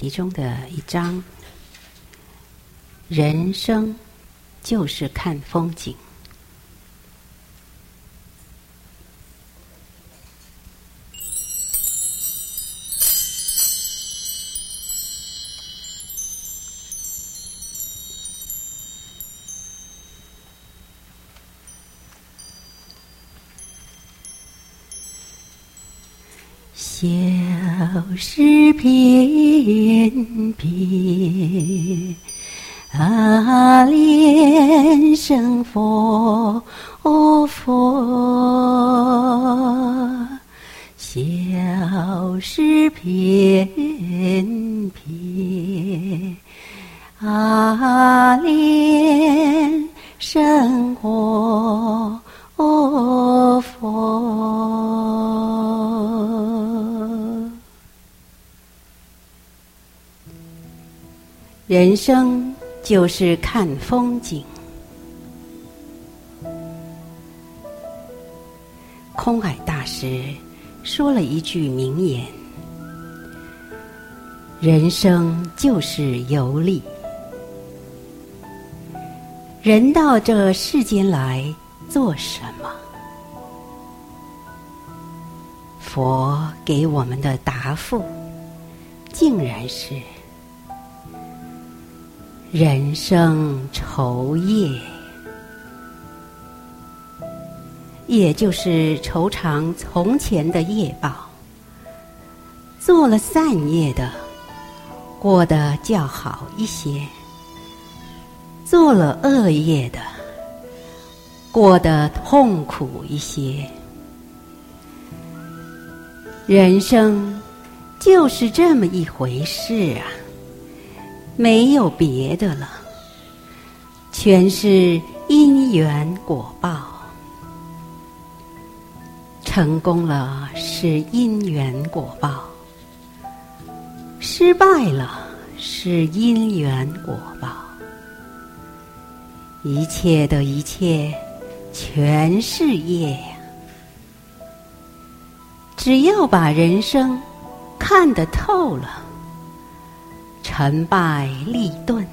其中的一章：人生就是看风景。小诗翩翩，啊，莲生佛佛。小诗翩翩，啊，莲生佛人生就是看风景。空海大师说了一句名言：“人生就是游历。人到这世间来做什么？”佛给我们的答复，竟然是。人生愁夜，也就是酬偿从前的业报。做了善业的，过得较好一些；做了恶业的，过得痛苦一些。人生就是这么一回事啊。没有别的了，全是因缘果报。成功了是因缘果报，失败了是因缘果报。一切的一切，全是业呀。只要把人生看得透了。成败利钝，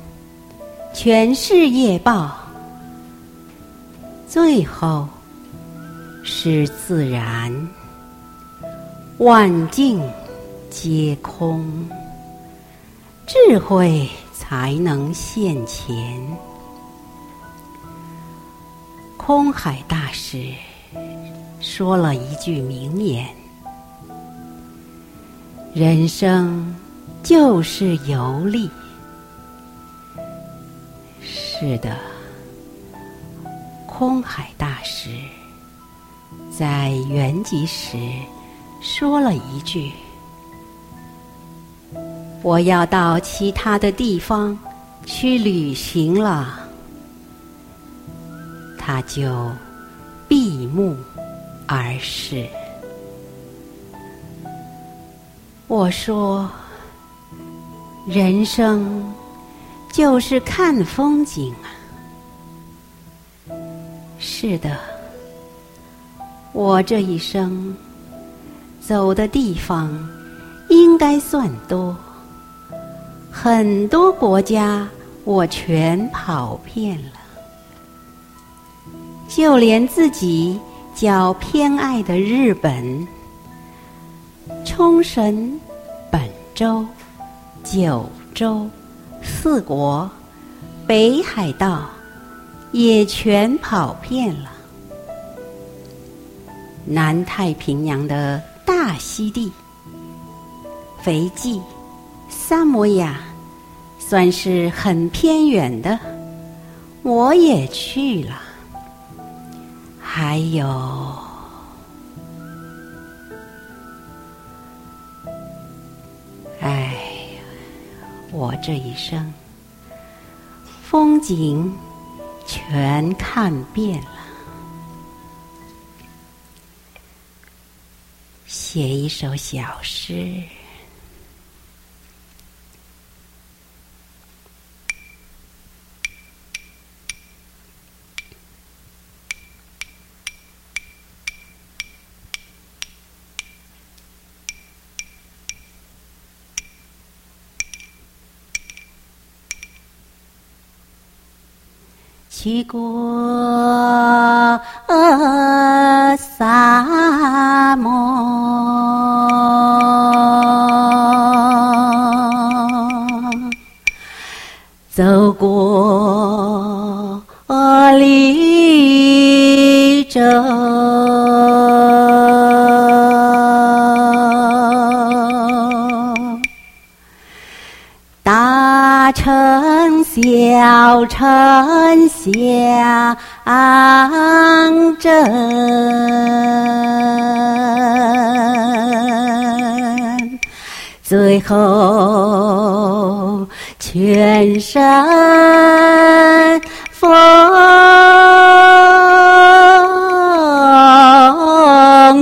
全是业报。最后是自然，万境皆空，智慧才能现前。空海大师说了一句名言：人生。就是游历。是的，空海大师在圆寂时说了一句：“我要到其他的地方去旅行了。”他就闭目而逝。我说。人生就是看风景啊！是的，我这一生走的地方应该算多，很多国家我全跑遍了，就连自己较偏爱的日本、冲绳、本州。九州、四国、北海道也全跑遍了。南太平洋的大溪地、斐济、萨摩亚，算是很偏远的，我也去了。还有。我这一生，风景全看遍了。写一首小诗。去过沙漠，走过绿洲，大城小城乡镇，最后全身风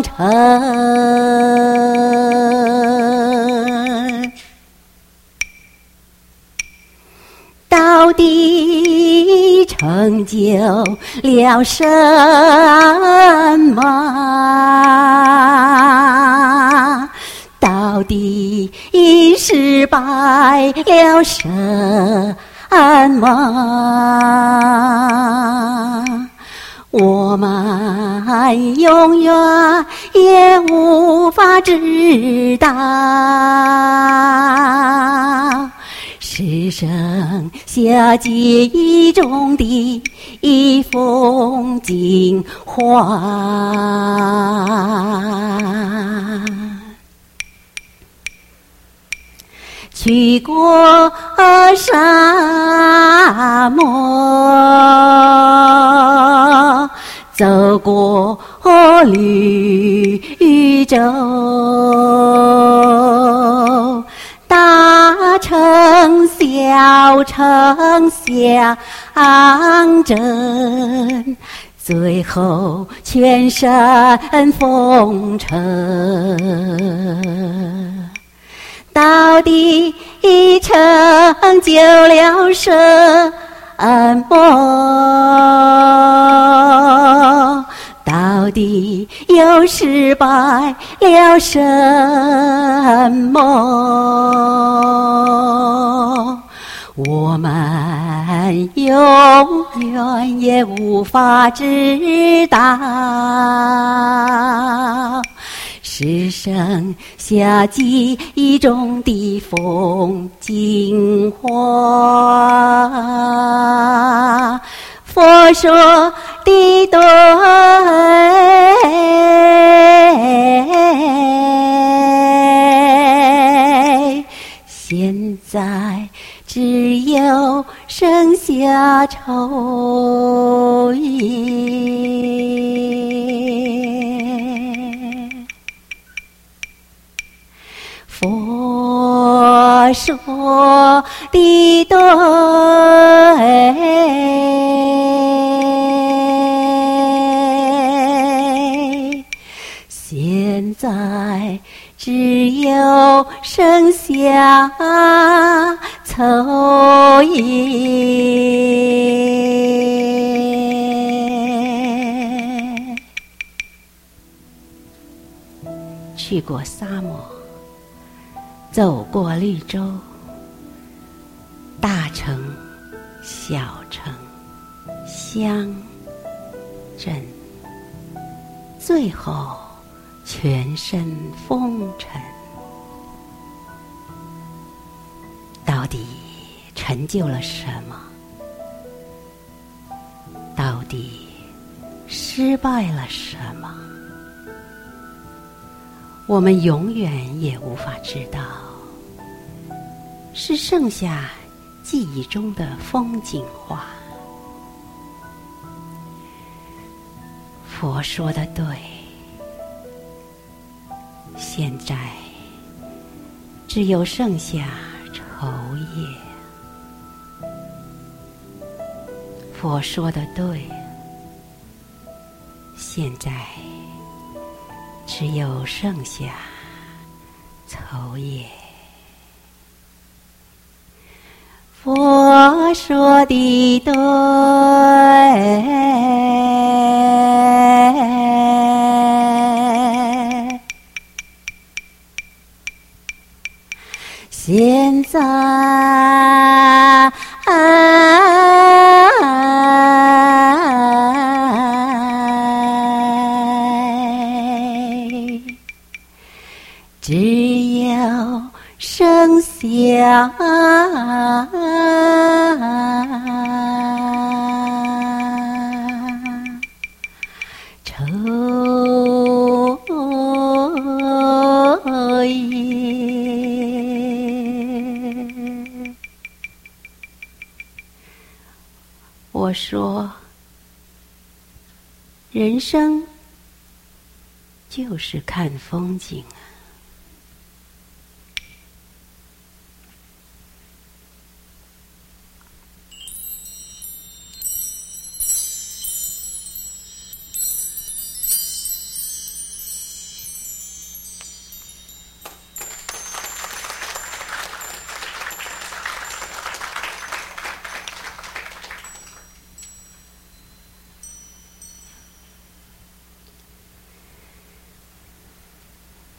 尘，到底成就了什么？到底失败了什么？我们永远也无法知道，只剩下记忆中的一风景画。去过沙漠，走过绿洲，大城小城乡镇，最后全身风尘。到底成就了什么？到底又失败了什么？我们永远也无法知道。是剩下记忆中的风景画，佛说的对，现在只有剩下愁颜。佛说的对，在只有剩下愁颜。去过沙漠。走过绿洲，大城、小城、乡镇，最后全身风尘，到底成就了什么？到底失败了什么？我们永远也无法知道。是剩下记忆中的风景画。佛说的对，现在只有剩下愁夜。佛说的对，现在只有剩下愁夜。佛说的对，现在。风景啊。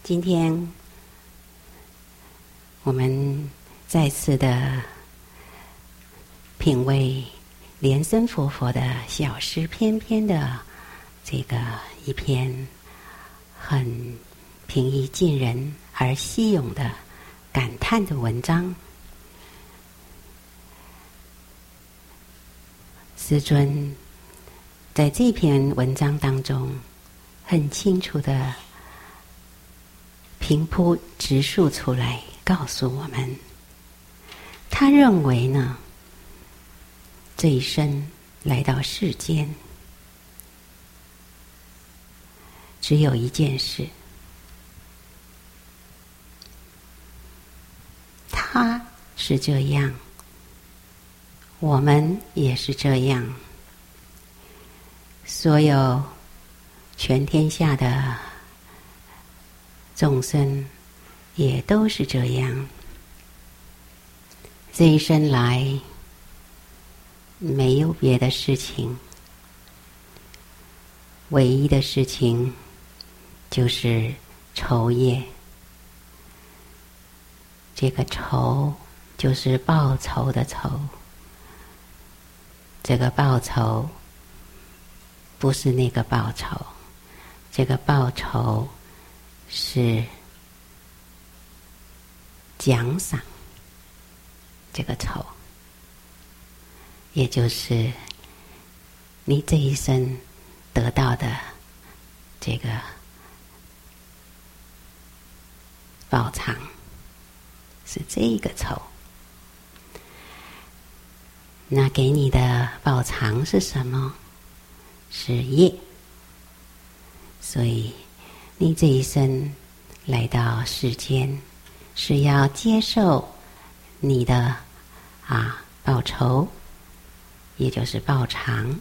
今天，我们再次的品味莲生活佛的小诗篇篇的这个一篇很平易近人而稀有的感叹的文章。师尊在这篇文章当中很清楚的。平铺直述出来，告诉我们，他认为呢，这一生来到世间，只有一件事，他是这样，我们也是这样，所有全天下的。众生也都是这样，这一生来没有别的事情，唯一的事情就是仇业。这个仇就是报仇的仇，这个报仇不是那个报仇，这个报仇。是奖赏这个酬，也就是你这一生得到的这个报偿，是这个酬。那给你的报偿是什么？是业。所以。你这一生来到世间，是要接受你的啊报酬，也就是报偿，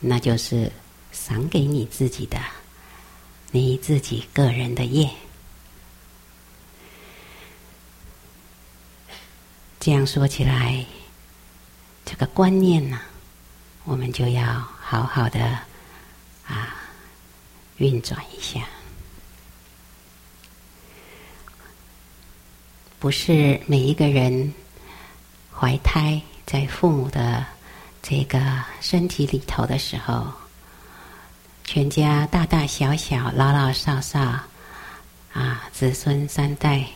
那就是赏给你自己的，你自己个人的业。这样说起来，这个观念呢，我们就要好好的。运转一下，不是每一个人怀胎在父母的这个身体里头的时候，全家大大小小、老老少少啊，子孙三代，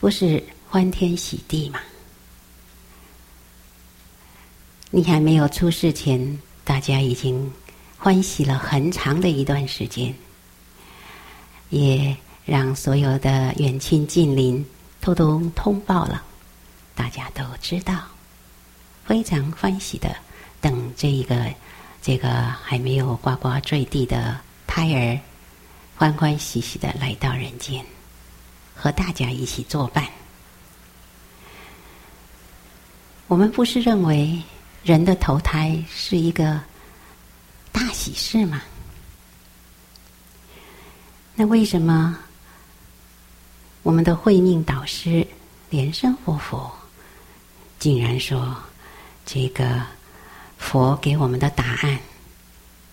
不是欢天喜地嘛？你还没有出世前，大家已经。欢喜了很长的一段时间，也让所有的远亲近邻偷偷通报了，大家都知道，非常欢喜的等这一个这个还没有呱呱坠地的胎儿，欢欢喜喜的来到人间，和大家一起作伴。我们不是认为人的投胎是一个。大喜事嘛？那为什么我们的慧命导师莲生活佛竟然说，这个佛给我们的答案，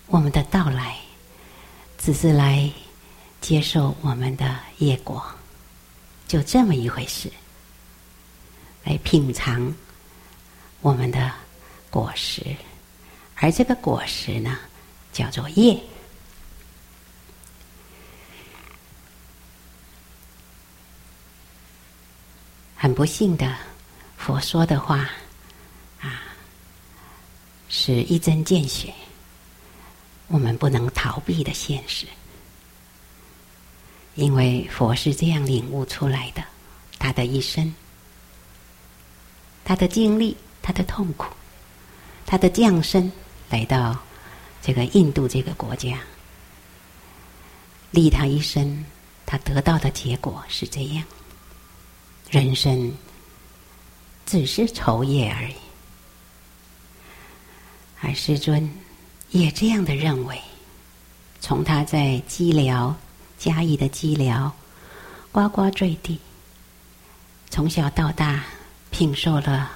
我们的到来，只是来接受我们的业果，就这么一回事，来品尝我们的果实，而这个果实呢？叫做业。很不幸的佛说的话啊是一针见血我们不能逃避的现实。因为佛是这样领悟出来的他的一生他的经历他的痛苦他的降生来到这个印度这个国家，利他一生，他得到的结果是这样：人生只是酬业而已。而师尊也这样的认为，从他在羁寮。嘉义的羁寮，呱呱坠地。从小到大，品受了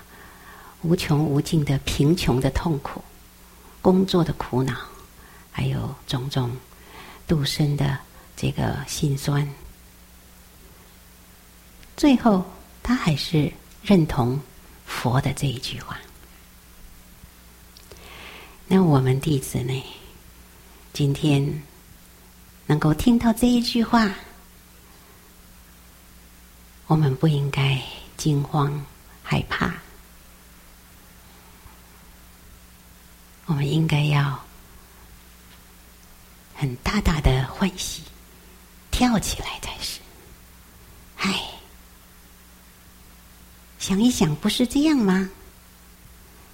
无穷无尽的贫穷的痛苦，工作的苦恼，还有种种度生的这个辛酸。最后，他还是认同佛的这一句话。那我们弟子呢？今天。能够听到这一句话，我们不应该惊慌害怕，我们应该要很大大的欢喜，跳起来才是。唉，想一想，不是这样吗？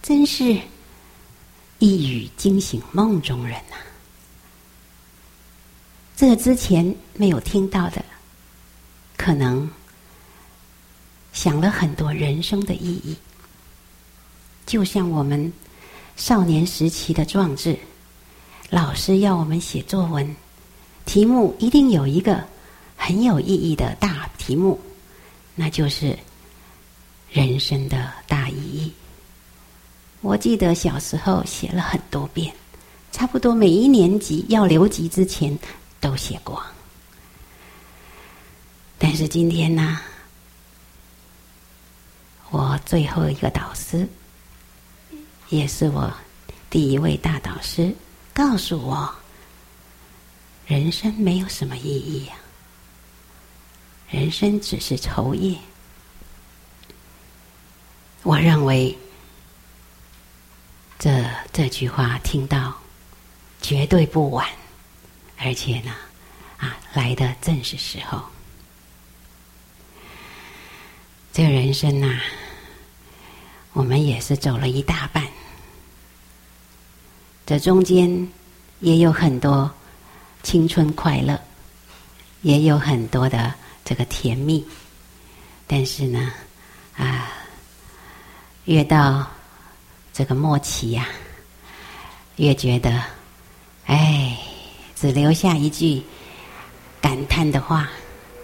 真是一语惊醒梦中人呐！这之前没有听到的，可能想了很多人生的意义。就像我们少年时期的壮志，老师要我们写作文，题目一定有一个很有意义的大题目，那就是人生的大意义。我记得小时候写了很多遍，差不多每一年级要留级之前。都写过，但是今天呢，我最后一个导师，也是我第一位大导师，告诉我，人生没有什么意义呀，人生只是酬业。我认为，这这句话听到绝对不晚。而且呢，啊，来的正是时候。这人生呐，我们也是走了一大半，这中间也有很多青春快乐，也有很多的这个甜蜜，但是呢，啊，越到这个末期呀，越觉得，哎。只留下一句感叹的话，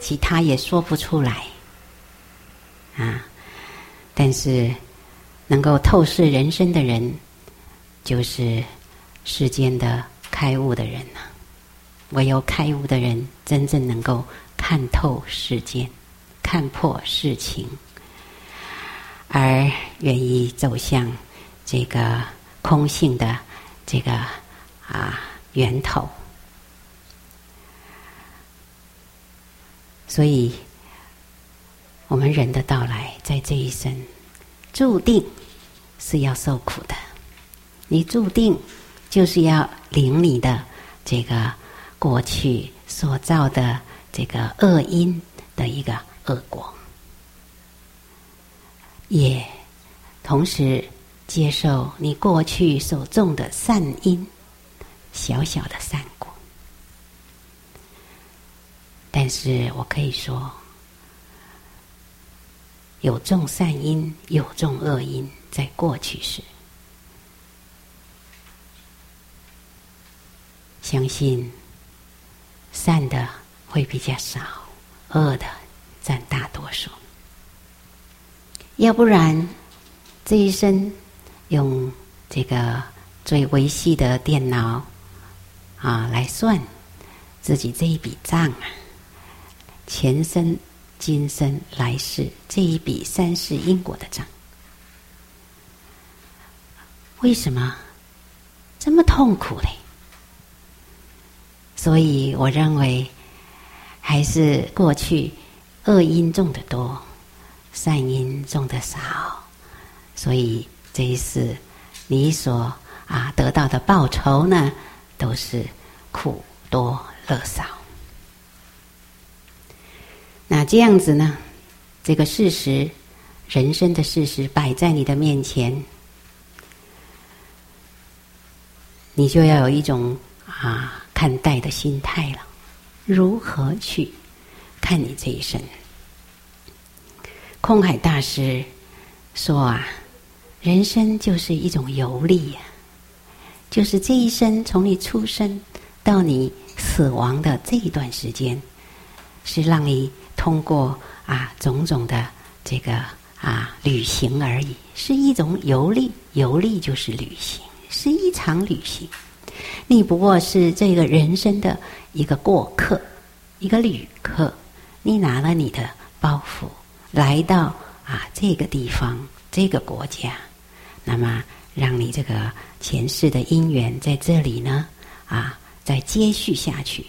其他也说不出来啊！但是能够透视人生的人，就是世间的开悟的人呐、唯有开悟的人，真正能够看透世间，看破世情，而愿意走向这个空性的这个啊源头。所以，我们人的到来，在这一生，注定是要受苦的。你注定就是要领你的这个过去所造的这个恶因的一个恶果，也同时接受你过去所种的善因，小小的善果。但是我可以说，有种善因，有种恶因，在过去时，相信善的会比较少，恶的占大多数。要不然，这一生用这个最微细的电脑啊来算自己这一笔账啊。前生、今生、来世这一笔三世因果的账，为什么这么痛苦嘞？所以我认为，还是过去恶因种的多，善因种的少，所以这一世你所啊得到的报酬呢，都是苦多乐少。那这样子呢，这个事实，人生的事实摆在你的面前，你就要有一种啊看待的心态了。如何去看你这一生？空海大师说啊，人生就是一种游历呀，就是这一生从你出生到你死亡的这一段时间，是让你通过啊种种的这个啊旅行而已，是一种游历。游历就是旅行，是一场旅行。你不过是这个人生的一个过客，一个旅客。你拿了你的包袱，来到啊这个地方，这个国家，那么让你这个前世的因缘在这里呢啊再接续下去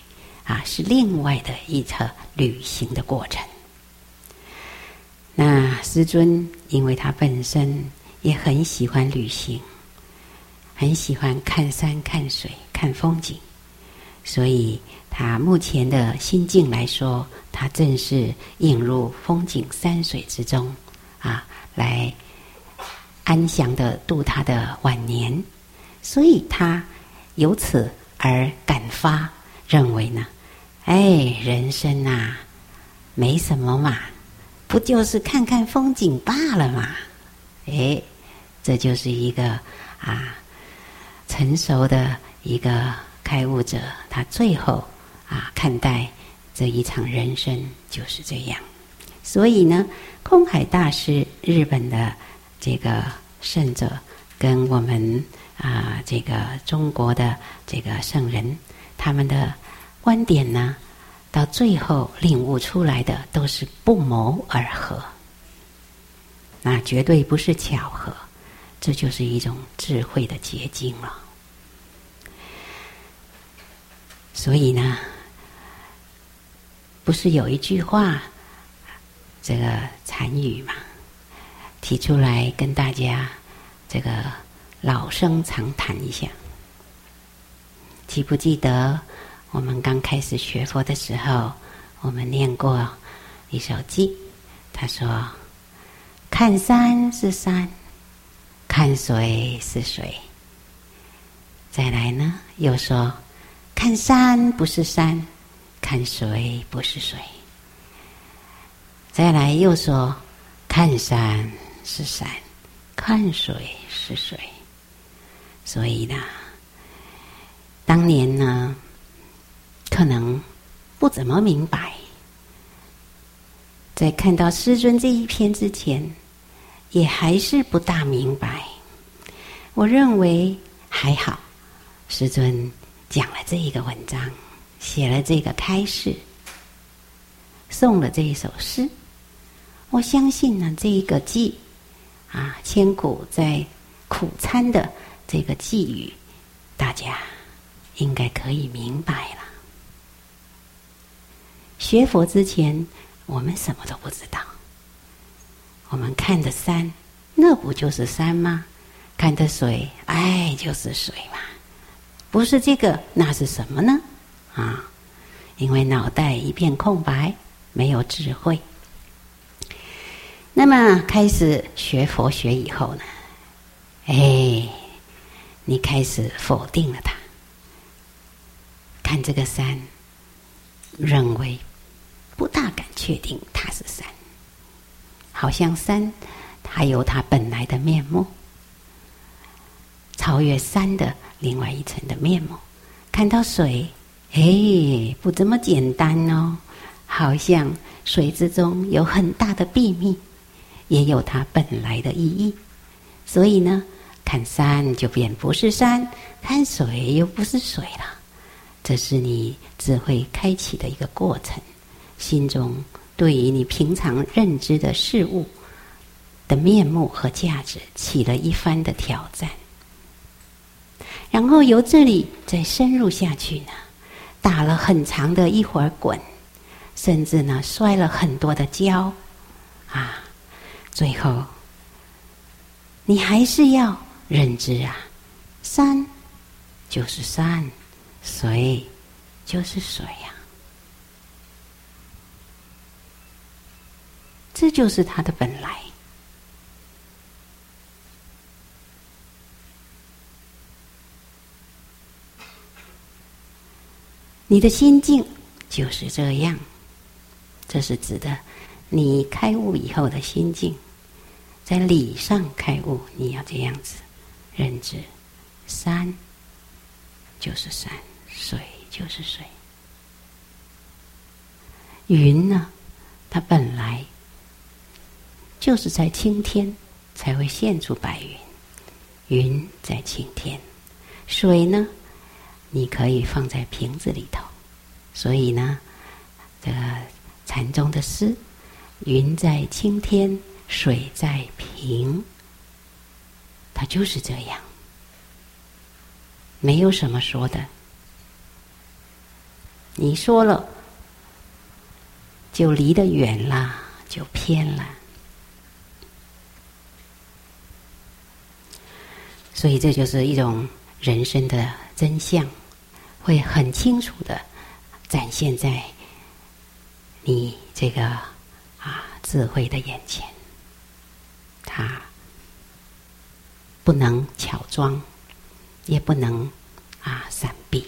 啊，是另外的一场旅行的过程。那师尊，因为他本身也很喜欢旅行。很喜欢看山看水看风景，所以他目前的心境来说，他正是引入风景山水之中，啊，来安详的度他的晚年。所以他由此而感发，认为呢，哎，人生呐，没什么嘛，不就是看看风景罢了嘛？哎，这就是一个啊。成熟的一个开悟者，他最后啊看待这一场人生就是这样。所以呢，空海大师，日本的这个圣者，跟我们啊这个中国的这个圣人，他们的观点呢，到最后领悟出来的都是不谋而合，那绝对不是巧合。这就是一种智慧的结晶了。所以呢，不是有一句话，这个禅语嘛，提出来跟大家这个老生常谈一下。记不记得我们刚开始学佛的时候，我们念过一首偈，他说：“看山是山。”看水是水，再来呢？又说看山不是山，看水不是水。再来又说看山是山，看水是水。所以呢，当年呢，可能不怎么明白，在看到师尊这一篇之前。也还是不大明白。我认为还好，师尊讲了这一个文章，写了这个开示，送了这一首诗。我相信呢，这一个寄啊，千古在苦参的这个寄语，大家应该可以明白了。学佛之前，我们什么都不知道。我们看的山，那不就是山吗？看的水，哎，就是水嘛。不是这个，那是什么呢？啊，因为脑袋一片空白，没有智慧。那么开始学佛学以后呢，哎，你开始否定了它。看这个山，认为不大敢确定它是山。好像山，它有它本来的面目，超越山的另外一层的面目。看到水，哎，不这么简单哦，好像水之中有很大的秘密，也有它本来的意义。所以呢，看山就变不是山，看水又不是水了。这是你智慧开启的一个过程，心中。对于你平常认知的事物的面目和价值起了一番的挑战，然后由这里再深入下去呢，打了很长的一会儿滚，甚至呢摔了很多的跤，啊，最后，你还是要认知啊，山就是山，水就是水呀、啊，这就是它的本来。你的心境就是这样，这是指的你开悟以后的心境，在理上开悟，你要这样子认知：山就是山，水就是水。云呢，它本来就是在青天才会现出白云，云在青天，水呢？你可以放在瓶子里头，所以呢，这个禅宗的诗“云在青天，水在瓶”，它就是这样，没有什么说的。你说了，就离得远了，就偏了。所以这就是一种人生的真相。会很清楚的展现在你这个啊智慧的眼前，它不能巧装，也不能啊闪避，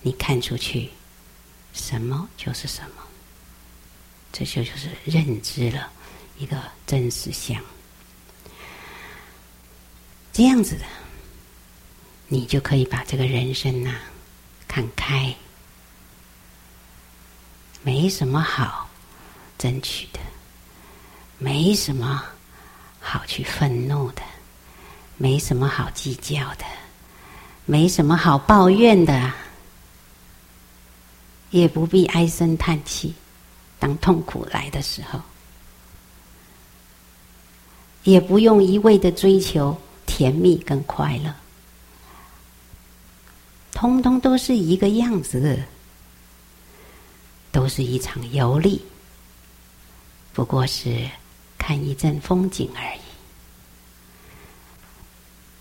你看出去，什么就是什么，这就就是认知了一个真实相，这样子的，你就可以把这个人生呐、啊。看开，没什么好争取的，没什么好去愤怒的，没什么好计较的，没什么好抱怨的，也不必唉声叹气。当痛苦来的时候，也不用一味的追求甜蜜跟快乐。通通都是一个样子，都是一场游历，不过是看一阵风景而已。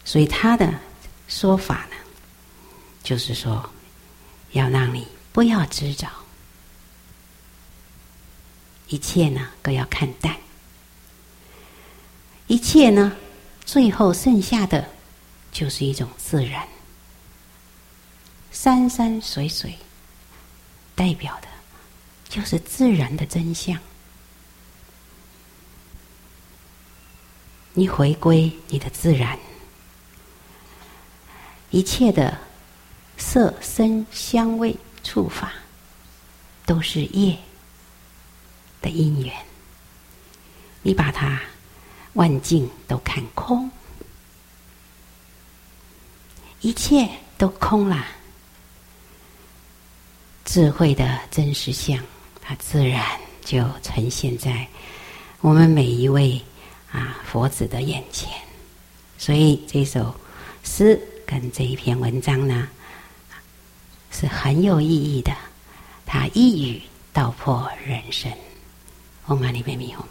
所以他的说法呢，就是说，要让你不要执着，一切呢都要看淡，一切呢最后剩下的就是一种自然。山山水水，代表的，就是自然的真相。你回归你的自然，一切的色声香味触法，都是业的因缘。你把它万境都看空，一切都空了。智慧的真实相，它自然就呈现在我们每一位啊佛子的眼前。所以这首诗跟这一篇文章呢，是很有意义的。它一语道破人生。唵嘛呢叭咪吽。